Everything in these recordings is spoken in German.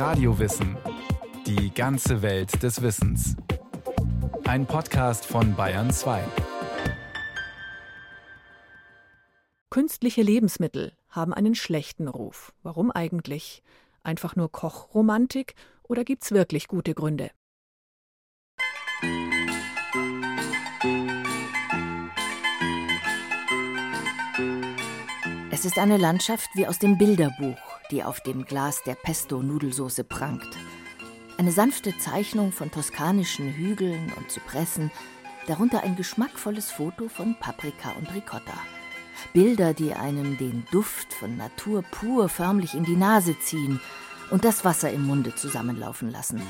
Radiowissen. Die ganze Welt des Wissens. Ein Podcast von Bayern 2. Künstliche Lebensmittel haben einen schlechten Ruf. Warum eigentlich? Einfach nur Kochromantik oder gibt's wirklich gute Gründe? Es ist eine Landschaft wie aus dem Bilderbuch, die auf dem Glas der Pesto-Nudelsauce prangt. Eine sanfte Zeichnung von toskanischen Hügeln und Zypressen, darunter ein geschmackvolles Foto von Paprika und Ricotta. Bilder, die einem den Duft von Natur pur förmlich in die Nase ziehen und das Wasser im Munde zusammenlaufen lassen.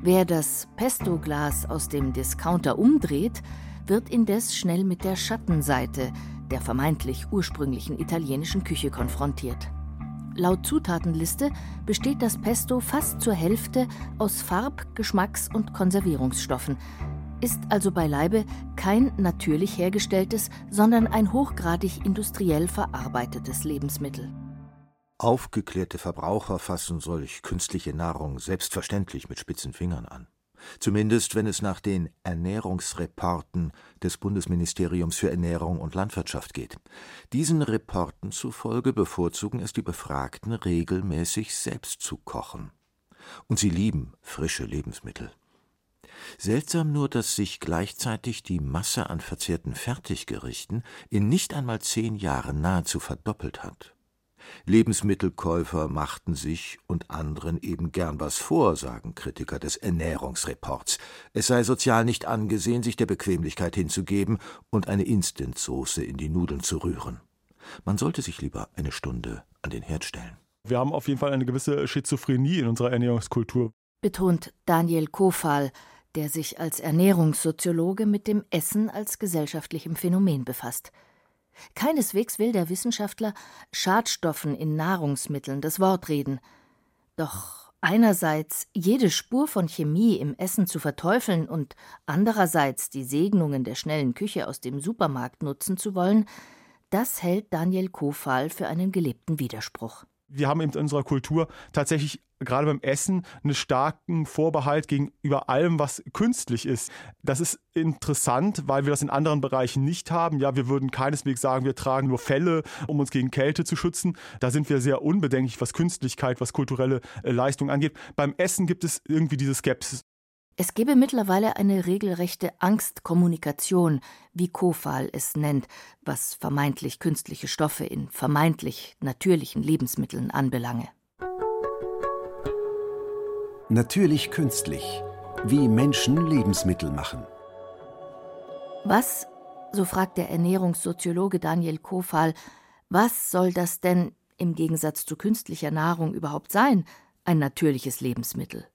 Wer das Pesto-Glas aus dem Discounter umdreht, wird indes schnell mit der Schattenseite der vermeintlich ursprünglichen italienischen Küche konfrontiert. Laut Zutatenliste besteht das Pesto fast zur Hälfte aus Farb-, Geschmacks- und Konservierungsstoffen, ist also beileibe kein natürlich hergestelltes, sondern ein hochgradig industriell verarbeitetes Lebensmittel. Aufgeklärte Verbraucher fassen solch künstliche Nahrung selbstverständlich mit spitzen Fingern an zumindest wenn es nach den Ernährungsreporten des Bundesministeriums für Ernährung und Landwirtschaft geht. Diesen Reporten zufolge bevorzugen es die Befragten regelmäßig selbst zu kochen. Und sie lieben frische Lebensmittel. Seltsam nur, dass sich gleichzeitig die Masse an verzehrten Fertiggerichten in nicht einmal zehn Jahren nahezu verdoppelt hat. Lebensmittelkäufer machten sich und anderen eben gern was vor, sagen Kritiker des Ernährungsreports. Es sei sozial nicht angesehen, sich der Bequemlichkeit hinzugeben und eine Instantsoße in die Nudeln zu rühren. Man sollte sich lieber eine Stunde an den Herd stellen. Wir haben auf jeden Fall eine gewisse Schizophrenie in unserer Ernährungskultur. Betont Daniel Kofal, der sich als Ernährungssoziologe mit dem Essen als gesellschaftlichem Phänomen befasst. Keineswegs will der Wissenschaftler Schadstoffen in Nahrungsmitteln das Wort reden. Doch einerseits jede Spur von Chemie im Essen zu verteufeln und andererseits die Segnungen der schnellen Küche aus dem Supermarkt nutzen zu wollen, das hält Daniel Kofal für einen gelebten Widerspruch wir haben in unserer Kultur tatsächlich gerade beim Essen einen starken Vorbehalt gegenüber allem, was künstlich ist. Das ist interessant, weil wir das in anderen Bereichen nicht haben. Ja, wir würden keineswegs sagen, wir tragen nur Felle, um uns gegen Kälte zu schützen. Da sind wir sehr unbedenklich, was Künstlichkeit, was kulturelle äh, Leistung angeht. Beim Essen gibt es irgendwie diese Skepsis. Es gebe mittlerweile eine regelrechte Angstkommunikation, wie Kofal es nennt, was vermeintlich künstliche Stoffe in vermeintlich natürlichen Lebensmitteln anbelange. Natürlich künstlich, wie Menschen Lebensmittel machen. Was, so fragt der Ernährungssoziologe Daniel Kofal, was soll das denn im Gegensatz zu künstlicher Nahrung überhaupt sein, ein natürliches Lebensmittel?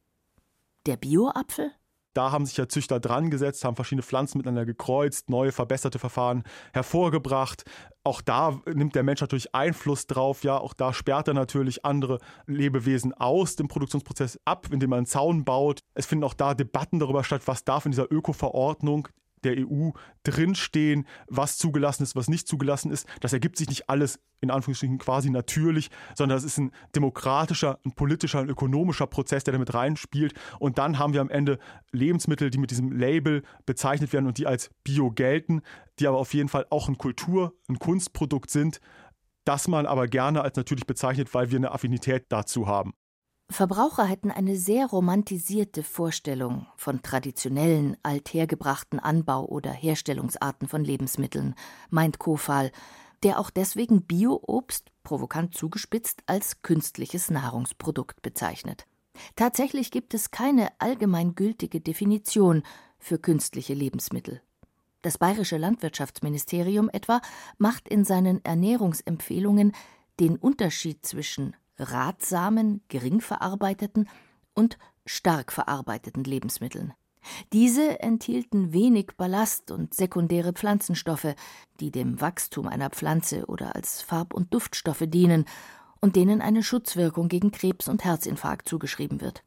Der Bioapfel? Da haben sich ja Züchter dran gesetzt, haben verschiedene Pflanzen miteinander gekreuzt, neue verbesserte Verfahren hervorgebracht. Auch da nimmt der Mensch natürlich Einfluss drauf. Ja, auch da sperrt er natürlich andere Lebewesen aus dem Produktionsprozess ab, indem man einen Zaun baut. Es finden auch da Debatten darüber statt, was darf in dieser Öko-Verordnung der EU drinstehen, was zugelassen ist, was nicht zugelassen ist. Das ergibt sich nicht alles in Anführungsstrichen quasi natürlich, sondern es ist ein demokratischer, ein politischer, ein ökonomischer Prozess, der damit reinspielt. Und dann haben wir am Ende Lebensmittel, die mit diesem Label bezeichnet werden und die als Bio gelten, die aber auf jeden Fall auch ein Kultur-, ein Kunstprodukt sind, das man aber gerne als natürlich bezeichnet, weil wir eine Affinität dazu haben. Verbraucher hätten eine sehr romantisierte Vorstellung von traditionellen, althergebrachten Anbau- oder Herstellungsarten von Lebensmitteln, meint Kofal, der auch deswegen Bio-Obst, provokant zugespitzt, als künstliches Nahrungsprodukt bezeichnet. Tatsächlich gibt es keine allgemeingültige Definition für künstliche Lebensmittel. Das bayerische Landwirtschaftsministerium etwa macht in seinen Ernährungsempfehlungen den Unterschied zwischen ratsamen, gering verarbeiteten und stark verarbeiteten Lebensmitteln. Diese enthielten wenig Ballast und sekundäre Pflanzenstoffe, die dem Wachstum einer Pflanze oder als Farb- und Duftstoffe dienen und denen eine Schutzwirkung gegen Krebs und Herzinfarkt zugeschrieben wird.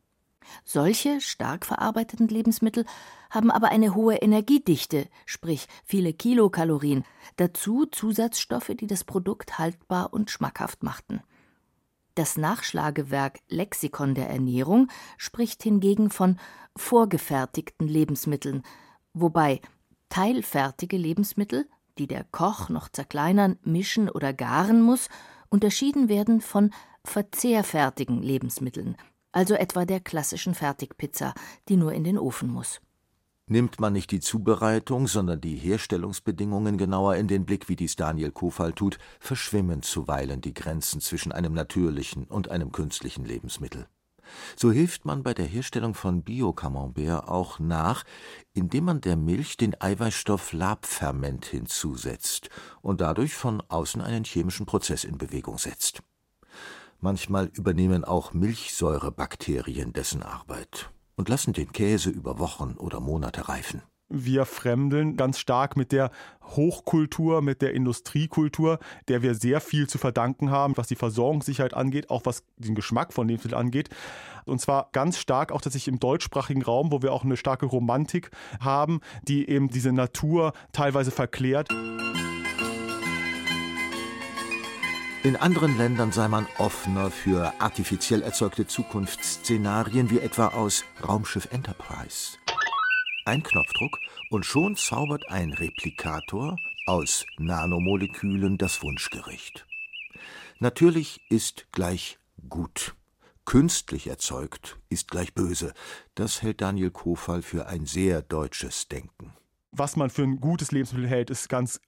Solche stark verarbeiteten Lebensmittel haben aber eine hohe Energiedichte, sprich viele Kilokalorien, dazu Zusatzstoffe, die das Produkt haltbar und schmackhaft machten. Das Nachschlagewerk Lexikon der Ernährung spricht hingegen von vorgefertigten Lebensmitteln, wobei teilfertige Lebensmittel, die der Koch noch zerkleinern, mischen oder garen muss, unterschieden werden von verzehrfertigen Lebensmitteln, also etwa der klassischen Fertigpizza, die nur in den Ofen muss. Nimmt man nicht die Zubereitung, sondern die Herstellungsbedingungen genauer in den Blick, wie dies Daniel Kofal tut, verschwimmen zuweilen die Grenzen zwischen einem natürlichen und einem künstlichen Lebensmittel. So hilft man bei der Herstellung von Bio-Camembert auch nach, indem man der Milch den Eiweißstoff Labferment hinzusetzt und dadurch von außen einen chemischen Prozess in Bewegung setzt. Manchmal übernehmen auch Milchsäurebakterien dessen Arbeit und lassen den Käse über Wochen oder Monate reifen. Wir fremdeln ganz stark mit der Hochkultur, mit der Industriekultur, der wir sehr viel zu verdanken haben, was die Versorgungssicherheit angeht, auch was den Geschmack von Lebensmitteln angeht. Und zwar ganz stark auch tatsächlich im deutschsprachigen Raum, wo wir auch eine starke Romantik haben, die eben diese Natur teilweise verklärt. In anderen Ländern sei man offener für artifiziell erzeugte Zukunftsszenarien wie etwa aus Raumschiff Enterprise. Ein Knopfdruck und schon zaubert ein Replikator aus Nanomolekülen das Wunschgericht. Natürlich ist gleich gut. Künstlich erzeugt ist gleich böse. Das hält Daniel Kofal für ein sehr deutsches Denken. Was man für ein gutes Lebensmittel hält, ist ganz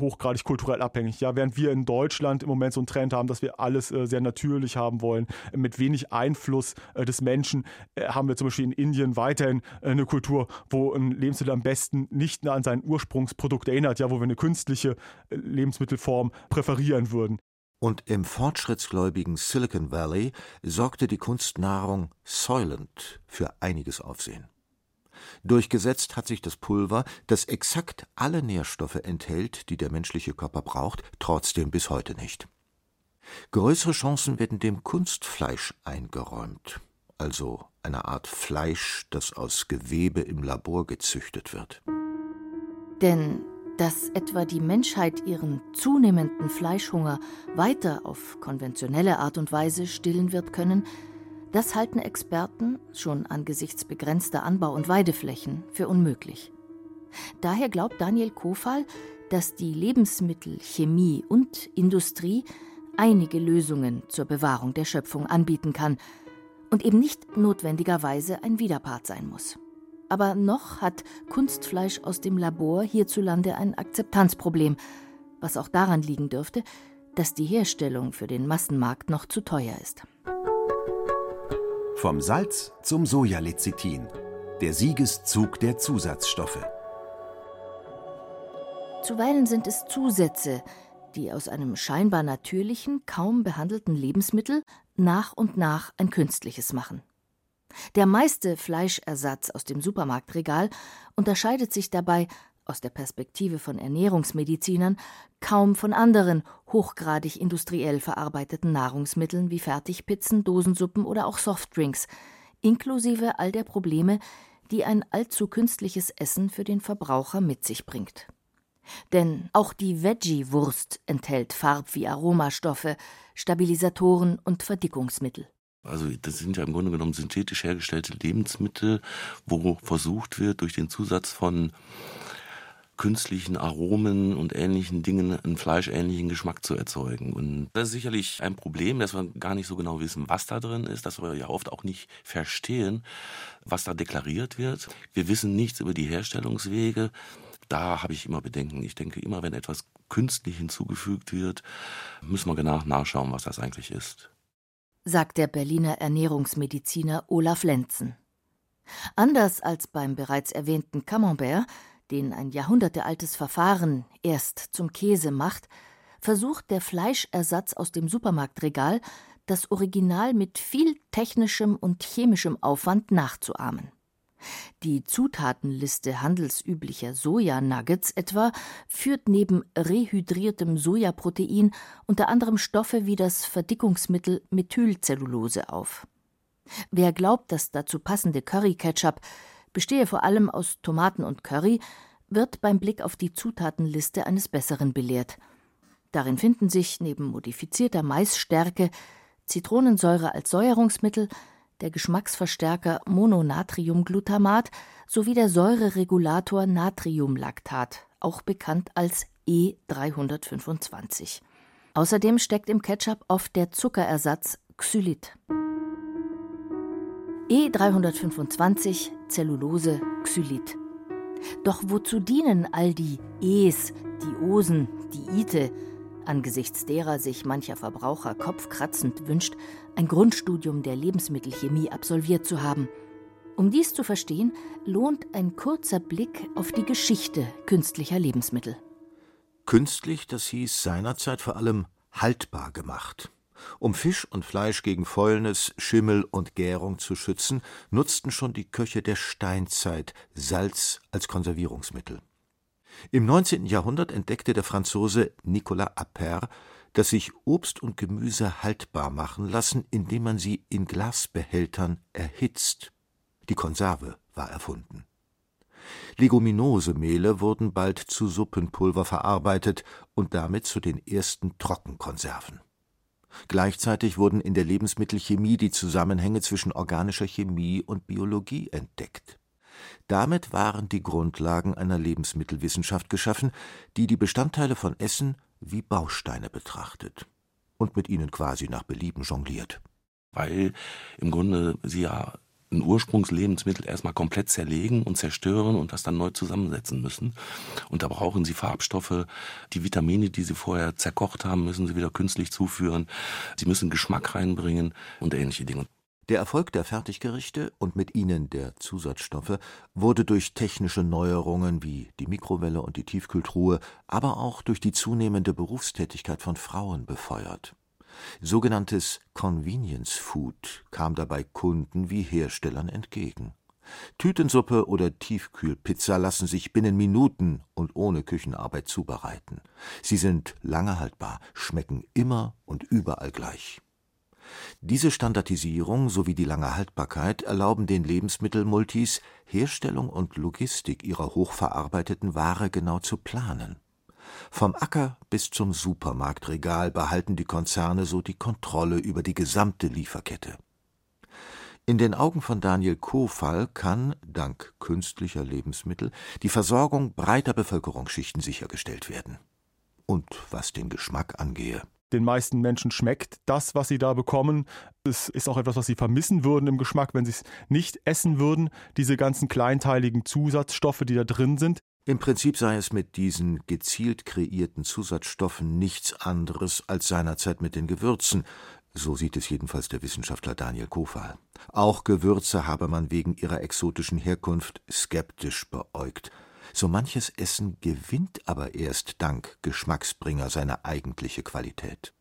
hochgradig kulturell abhängig. Ja, während wir in Deutschland im Moment so einen Trend haben, dass wir alles äh, sehr natürlich haben wollen, äh, mit wenig Einfluss äh, des Menschen, äh, haben wir zum Beispiel in Indien weiterhin äh, eine Kultur, wo ein Lebensmittel am besten nicht an sein Ursprungsprodukt erinnert, ja, wo wir eine künstliche äh, Lebensmittelform präferieren würden. Und im fortschrittsgläubigen Silicon Valley sorgte die Kunstnahrung Soylent für einiges Aufsehen. Durchgesetzt hat sich das Pulver, das exakt alle Nährstoffe enthält, die der menschliche Körper braucht, trotzdem bis heute nicht. Größere Chancen werden dem Kunstfleisch eingeräumt, also einer Art Fleisch, das aus Gewebe im Labor gezüchtet wird. Denn dass etwa die Menschheit ihren zunehmenden Fleischhunger weiter auf konventionelle Art und Weise stillen wird können, das halten Experten schon angesichts begrenzter Anbau- und Weideflächen für unmöglich. Daher glaubt Daniel Kofal, dass die Lebensmittelchemie und Industrie einige Lösungen zur Bewahrung der Schöpfung anbieten kann und eben nicht notwendigerweise ein Widerpart sein muss. Aber noch hat Kunstfleisch aus dem Labor hierzulande ein Akzeptanzproblem, was auch daran liegen dürfte, dass die Herstellung für den Massenmarkt noch zu teuer ist. Vom Salz zum Sojalecithin. Der Siegeszug der Zusatzstoffe. Zuweilen sind es Zusätze, die aus einem scheinbar natürlichen, kaum behandelten Lebensmittel nach und nach ein künstliches machen. Der meiste Fleischersatz aus dem Supermarktregal unterscheidet sich dabei aus der Perspektive von Ernährungsmedizinern kaum von anderen hochgradig industriell verarbeiteten Nahrungsmitteln wie Fertigpizzen, Dosensuppen oder auch Softdrinks, inklusive all der Probleme, die ein allzu künstliches Essen für den Verbraucher mit sich bringt. Denn auch die Veggie-Wurst enthält Farb- wie Aromastoffe, Stabilisatoren und Verdickungsmittel. Also das sind ja im Grunde genommen synthetisch hergestellte Lebensmittel, wo versucht wird, durch den Zusatz von künstlichen Aromen und ähnlichen Dingen einen fleischähnlichen Geschmack zu erzeugen. Und das ist sicherlich ein Problem, dass wir gar nicht so genau wissen, was da drin ist, dass wir ja oft auch nicht verstehen, was da deklariert wird. Wir wissen nichts über die Herstellungswege. Da habe ich immer Bedenken. Ich denke, immer wenn etwas künstlich hinzugefügt wird, müssen wir genau nachschauen, was das eigentlich ist. Sagt der Berliner Ernährungsmediziner Olaf Lenzen. Anders als beim bereits erwähnten Camembert den ein jahrhundertealtes Verfahren erst zum Käse macht, versucht der Fleischersatz aus dem Supermarktregal, das Original mit viel technischem und chemischem Aufwand nachzuahmen. Die Zutatenliste handelsüblicher Sojanuggets etwa führt neben rehydriertem Sojaprotein unter anderem Stoffe wie das Verdickungsmittel Methylcellulose auf. Wer glaubt, das dazu passende Curry-Ketchup bestehe vor allem aus Tomaten und Curry, wird beim Blick auf die Zutatenliste eines Besseren belehrt. Darin finden sich neben modifizierter Maisstärke Zitronensäure als Säuerungsmittel, der Geschmacksverstärker Mononatriumglutamat sowie der Säureregulator Natriumlactat, auch bekannt als E325. Außerdem steckt im Ketchup oft der Zuckerersatz Xylit. E325 Zellulose Xylit. Doch wozu dienen all die E's, die Osen, die Ite, angesichts derer sich mancher Verbraucher kopfkratzend wünscht, ein Grundstudium der Lebensmittelchemie absolviert zu haben. Um dies zu verstehen, lohnt ein kurzer Blick auf die Geschichte künstlicher Lebensmittel. Künstlich, das hieß seinerzeit vor allem haltbar gemacht. Um Fisch und Fleisch gegen Fäulnis, Schimmel und Gärung zu schützen, nutzten schon die Köche der Steinzeit Salz als Konservierungsmittel. Im 19. Jahrhundert entdeckte der Franzose Nicolas Appert, dass sich Obst und Gemüse haltbar machen lassen, indem man sie in Glasbehältern erhitzt. Die Konserve war erfunden. Leguminosemehle wurden bald zu Suppenpulver verarbeitet und damit zu den ersten Trockenkonserven. Gleichzeitig wurden in der Lebensmittelchemie die Zusammenhänge zwischen organischer Chemie und Biologie entdeckt. Damit waren die Grundlagen einer Lebensmittelwissenschaft geschaffen, die die Bestandteile von Essen wie Bausteine betrachtet und mit ihnen quasi nach Belieben jongliert. Weil im Grunde sie ja ein Ursprungslebensmittel erstmal komplett zerlegen und zerstören und das dann neu zusammensetzen müssen. Und da brauchen sie Farbstoffe, die Vitamine, die sie vorher zerkocht haben, müssen sie wieder künstlich zuführen. Sie müssen Geschmack reinbringen und ähnliche Dinge. Der Erfolg der Fertiggerichte und mit ihnen der Zusatzstoffe wurde durch technische Neuerungen wie die Mikrowelle und die Tiefkühltruhe, aber auch durch die zunehmende Berufstätigkeit von Frauen befeuert. Sogenanntes Convenience Food kam dabei Kunden wie Herstellern entgegen. Tütensuppe oder Tiefkühlpizza lassen sich binnen Minuten und ohne Küchenarbeit zubereiten. Sie sind lange haltbar, schmecken immer und überall gleich. Diese Standardisierung sowie die lange Haltbarkeit erlauben den Lebensmittelmultis, Herstellung und Logistik ihrer hochverarbeiteten Ware genau zu planen. Vom Acker bis zum Supermarktregal behalten die Konzerne so die Kontrolle über die gesamte Lieferkette. In den Augen von Daniel Kofall kann, dank künstlicher Lebensmittel, die Versorgung breiter Bevölkerungsschichten sichergestellt werden. Und was den Geschmack angehe den meisten Menschen schmeckt das, was sie da bekommen. Es ist auch etwas, was sie vermissen würden im Geschmack, wenn sie es nicht essen würden, diese ganzen kleinteiligen Zusatzstoffe, die da drin sind. Im Prinzip sei es mit diesen gezielt kreierten Zusatzstoffen nichts anderes als seinerzeit mit den Gewürzen, so sieht es jedenfalls der Wissenschaftler Daniel Kofal. Auch Gewürze habe man wegen ihrer exotischen Herkunft skeptisch beäugt. So manches Essen gewinnt aber erst dank Geschmacksbringer seine eigentliche Qualität.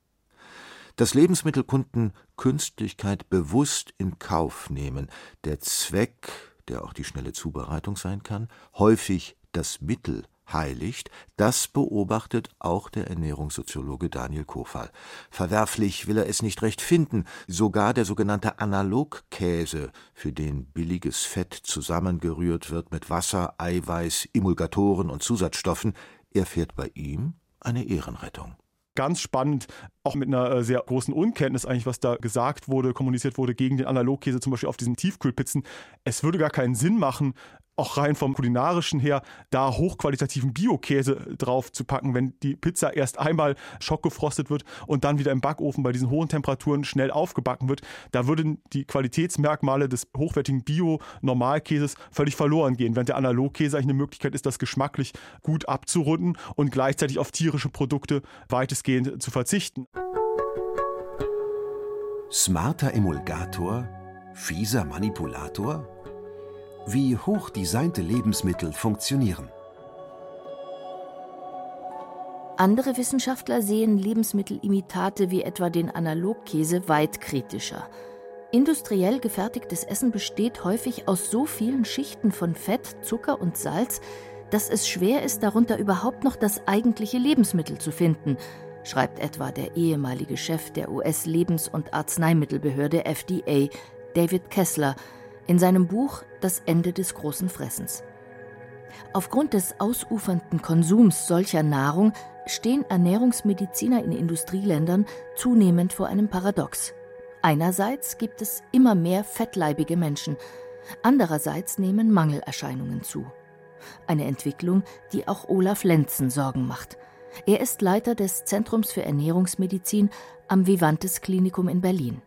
Dass Lebensmittelkunden Künstlichkeit bewusst in Kauf nehmen, der Zweck, der auch die schnelle Zubereitung sein kann, häufig das Mittel heiligt, das beobachtet auch der Ernährungssoziologe Daniel Kofal. Verwerflich will er es nicht recht finden, sogar der sogenannte Analogkäse, für den billiges Fett zusammengerührt wird mit Wasser, Eiweiß, Emulgatoren und Zusatzstoffen, erfährt bei ihm eine Ehrenrettung ganz spannend, auch mit einer äh, sehr großen Unkenntnis eigentlich, was da gesagt wurde, kommuniziert wurde gegen den Analogkäse, zum Beispiel auf diesen Tiefkühlpizzen. Es würde gar keinen Sinn machen, auch rein vom kulinarischen her, da hochqualitativen Bio-Käse drauf zu packen, wenn die Pizza erst einmal schockgefrostet wird und dann wieder im Backofen bei diesen hohen Temperaturen schnell aufgebacken wird, da würden die Qualitätsmerkmale des hochwertigen Bio-Normalkäses völlig verloren gehen, während der Analogkäse eigentlich eine Möglichkeit ist, das geschmacklich gut abzurunden und gleichzeitig auf tierische Produkte weitestgehend zu verzichten. Smarter Emulgator? Fieser Manipulator? Wie hochdesignte Lebensmittel funktionieren. Andere Wissenschaftler sehen Lebensmittelimitate wie etwa den Analogkäse weit kritischer. Industriell gefertigtes Essen besteht häufig aus so vielen Schichten von Fett, Zucker und Salz, dass es schwer ist, darunter überhaupt noch das eigentliche Lebensmittel zu finden, schreibt etwa der ehemalige Chef der US-Lebens- und Arzneimittelbehörde FDA, David Kessler, in seinem Buch Das Ende des großen Fressens. Aufgrund des ausufernden Konsums solcher Nahrung stehen Ernährungsmediziner in Industrieländern zunehmend vor einem Paradox. Einerseits gibt es immer mehr fettleibige Menschen, andererseits nehmen Mangelerscheinungen zu. Eine Entwicklung, die auch Olaf Lenzen Sorgen macht. Er ist Leiter des Zentrums für Ernährungsmedizin am Vivantes Klinikum in Berlin.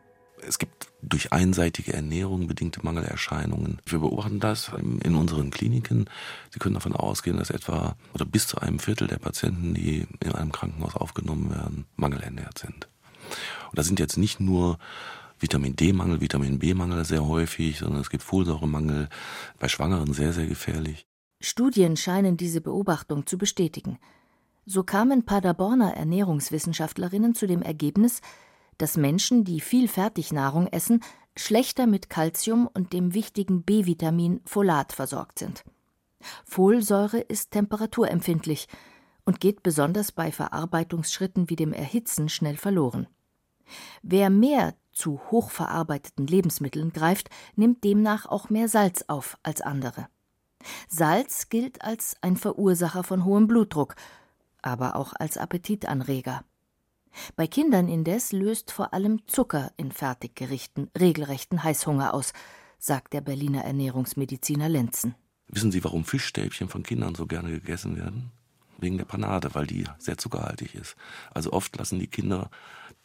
Es gibt durch einseitige Ernährung bedingte Mangelerscheinungen. Wir beobachten das in unseren Kliniken. Sie können davon ausgehen, dass etwa oder bis zu einem Viertel der Patienten, die in einem Krankenhaus aufgenommen werden, mangelernährt sind. Und da sind jetzt nicht nur Vitamin D-Mangel, Vitamin B-Mangel sehr häufig, sondern es gibt Folsäuremangel, bei Schwangeren sehr, sehr gefährlich. Studien scheinen diese Beobachtung zu bestätigen. So kamen Paderborner Ernährungswissenschaftlerinnen zu dem Ergebnis, dass Menschen, die viel Fertignahrung essen, schlechter mit Kalzium und dem wichtigen B-Vitamin Folat versorgt sind. Folsäure ist temperaturempfindlich und geht besonders bei Verarbeitungsschritten wie dem Erhitzen schnell verloren. Wer mehr zu hochverarbeiteten Lebensmitteln greift, nimmt demnach auch mehr Salz auf als andere. Salz gilt als ein Verursacher von hohem Blutdruck, aber auch als Appetitanreger. Bei Kindern indes löst vor allem Zucker in Fertiggerichten regelrechten Heißhunger aus, sagt der Berliner Ernährungsmediziner Lenzen. Wissen Sie, warum Fischstäbchen von Kindern so gerne gegessen werden? Wegen der Panade, weil die sehr zuckerhaltig ist. Also oft lassen die Kinder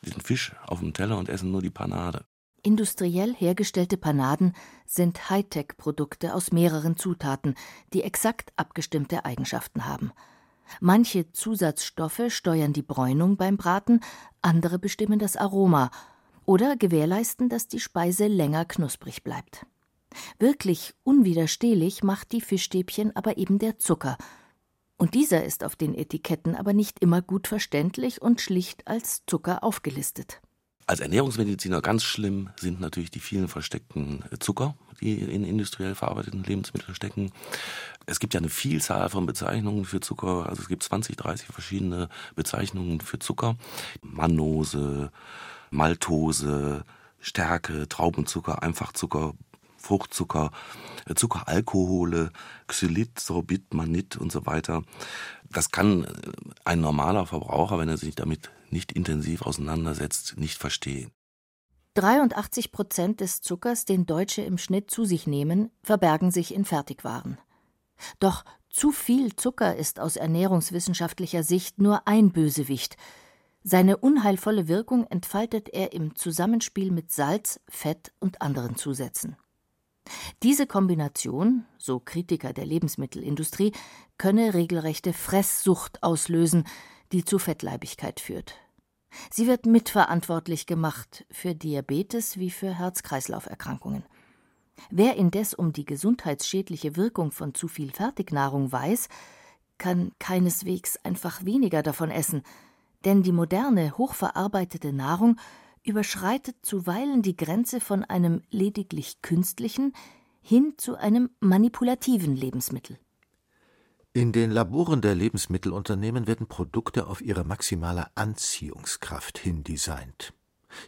den Fisch auf dem Teller und essen nur die Panade. Industriell hergestellte Panaden sind Hightech-Produkte aus mehreren Zutaten, die exakt abgestimmte Eigenschaften haben. Manche Zusatzstoffe steuern die Bräunung beim Braten, andere bestimmen das Aroma oder gewährleisten, dass die Speise länger knusprig bleibt. Wirklich unwiderstehlich macht die Fischstäbchen aber eben der Zucker. Und dieser ist auf den Etiketten aber nicht immer gut verständlich und schlicht als Zucker aufgelistet. Als Ernährungsmediziner ganz schlimm sind natürlich die vielen versteckten Zucker, die in industriell verarbeiteten Lebensmitteln stecken. Es gibt ja eine Vielzahl von Bezeichnungen für Zucker. Also es gibt 20, 30 verschiedene Bezeichnungen für Zucker. Mannose, Maltose, Stärke, Traubenzucker, Einfachzucker, Fruchtzucker, Zuckeralkohole, Xylit, Sorbit, Manit und so weiter. Das kann ein normaler Verbraucher, wenn er sich damit nicht intensiv auseinandersetzt, nicht verstehen. 83 Prozent des Zuckers, den Deutsche im Schnitt zu sich nehmen, verbergen sich in Fertigwaren. Doch zu viel Zucker ist aus ernährungswissenschaftlicher Sicht nur ein Bösewicht. Seine unheilvolle Wirkung entfaltet er im Zusammenspiel mit Salz, Fett und anderen Zusätzen. Diese Kombination, so Kritiker der Lebensmittelindustrie, könne regelrechte Fresssucht auslösen, die zu Fettleibigkeit führt. Sie wird mitverantwortlich gemacht für Diabetes wie für Herz-Kreislauf-Erkrankungen. Wer indes um die gesundheitsschädliche Wirkung von zu viel Fertignahrung weiß, kann keineswegs einfach weniger davon essen, denn die moderne, hochverarbeitete Nahrung überschreitet zuweilen die Grenze von einem lediglich künstlichen hin zu einem manipulativen Lebensmittel. In den Laboren der Lebensmittelunternehmen werden Produkte auf ihre maximale Anziehungskraft hin designt.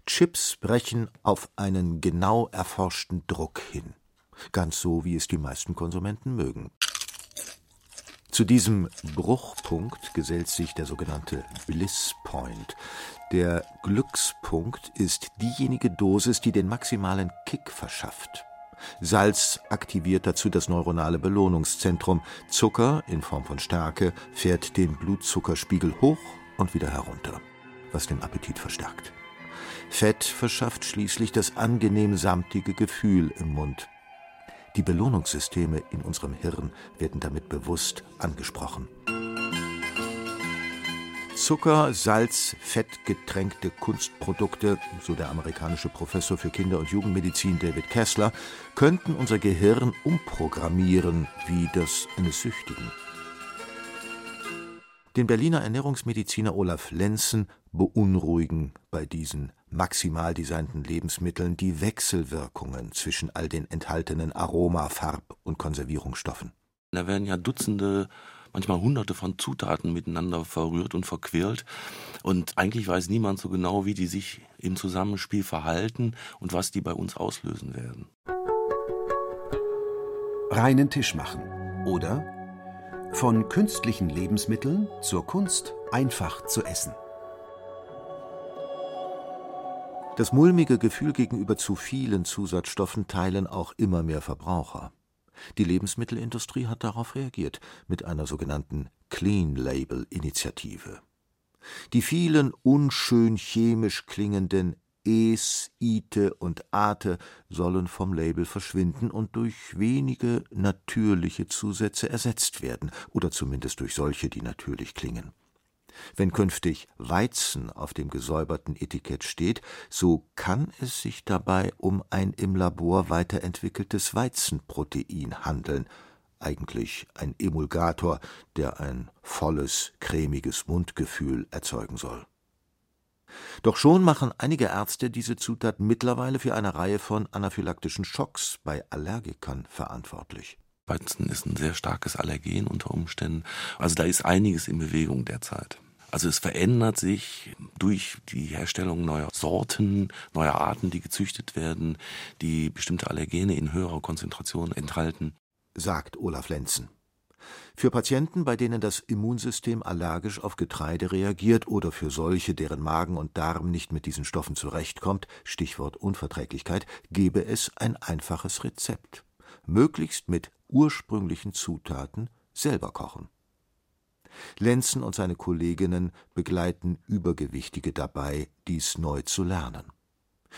Chips brechen auf einen genau erforschten Druck hin, ganz so wie es die meisten Konsumenten mögen. Zu diesem Bruchpunkt gesellt sich der sogenannte Bliss Point. Der Glückspunkt ist diejenige Dosis, die den maximalen Kick verschafft. Salz aktiviert dazu das neuronale Belohnungszentrum. Zucker in Form von Stärke fährt den Blutzuckerspiegel hoch und wieder herunter, was den Appetit verstärkt. Fett verschafft schließlich das angenehm samtige Gefühl im Mund. Die Belohnungssysteme in unserem Hirn werden damit bewusst angesprochen. Zucker, Salz, Fett getränkte Kunstprodukte, so der amerikanische Professor für Kinder- und Jugendmedizin David Kessler, könnten unser Gehirn umprogrammieren wie das eines Süchtigen. Den Berliner Ernährungsmediziner Olaf Lenzen beunruhigen bei diesen maximal designten Lebensmitteln die Wechselwirkungen zwischen all den enthaltenen Aroma-, Farb- und Konservierungsstoffen. Da werden ja Dutzende manchmal hunderte von Zutaten miteinander verrührt und verquirlt. Und eigentlich weiß niemand so genau, wie die sich im Zusammenspiel verhalten und was die bei uns auslösen werden. Reinen Tisch machen oder von künstlichen Lebensmitteln zur Kunst einfach zu essen. Das mulmige Gefühl gegenüber zu vielen Zusatzstoffen teilen auch immer mehr Verbraucher. Die Lebensmittelindustrie hat darauf reagiert mit einer sogenannten Clean Label Initiative. Die vielen unschön chemisch klingenden Es, Ite und Ate sollen vom Label verschwinden und durch wenige natürliche Zusätze ersetzt werden, oder zumindest durch solche, die natürlich klingen. Wenn künftig Weizen auf dem gesäuberten Etikett steht, so kann es sich dabei um ein im Labor weiterentwickeltes Weizenprotein handeln, eigentlich ein Emulgator, der ein volles, cremiges Mundgefühl erzeugen soll. Doch schon machen einige Ärzte diese Zutat mittlerweile für eine Reihe von anaphylaktischen Schocks bei Allergikern verantwortlich. Weizen ist ein sehr starkes Allergen unter Umständen. Also da ist einiges in Bewegung derzeit. Also es verändert sich durch die Herstellung neuer Sorten, neuer Arten, die gezüchtet werden, die bestimmte Allergene in höherer Konzentration enthalten sagt Olaf Lenzen. Für Patienten, bei denen das Immunsystem allergisch auf Getreide reagiert oder für solche, deren Magen und Darm nicht mit diesen Stoffen zurechtkommt, Stichwort Unverträglichkeit, gebe es ein einfaches Rezept. Möglichst mit ursprünglichen Zutaten selber kochen. Lenzen und seine Kolleginnen begleiten Übergewichtige dabei, dies neu zu lernen.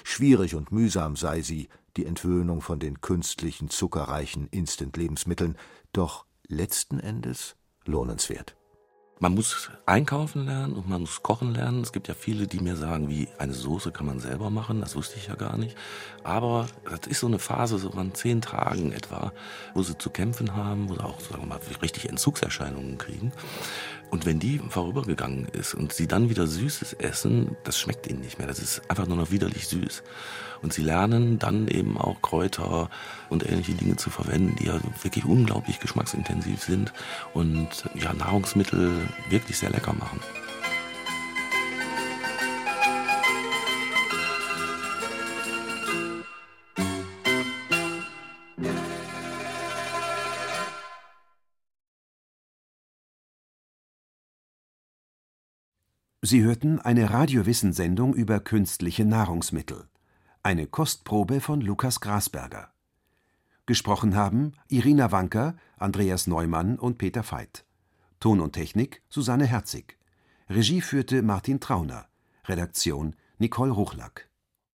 Schwierig und mühsam sei sie, die Entwöhnung von den künstlichen, zuckerreichen Instant-Lebensmitteln, doch letzten Endes lohnenswert. Man muss einkaufen lernen und man muss kochen lernen. Es gibt ja viele, die mir sagen, wie eine Soße kann man selber machen. Das wusste ich ja gar nicht. Aber das ist so eine Phase, so an zehn Tagen etwa, wo sie zu kämpfen haben, wo sie auch, sagen wir mal, richtig Entzugserscheinungen kriegen. Und wenn die vorübergegangen ist und sie dann wieder Süßes essen, das schmeckt ihnen nicht mehr. Das ist einfach nur noch widerlich süß. Und sie lernen dann eben auch Kräuter und ähnliche Dinge zu verwenden, die ja wirklich unglaublich geschmacksintensiv sind und ja Nahrungsmittel wirklich sehr lecker machen. Sie hörten eine Radiowissensendung über künstliche Nahrungsmittel. Eine Kostprobe von Lukas Grasberger. Gesprochen haben Irina Wanker, Andreas Neumann und Peter Veit. Ton und Technik Susanne Herzig. Regie führte Martin Trauner. Redaktion Nicole Ruchlack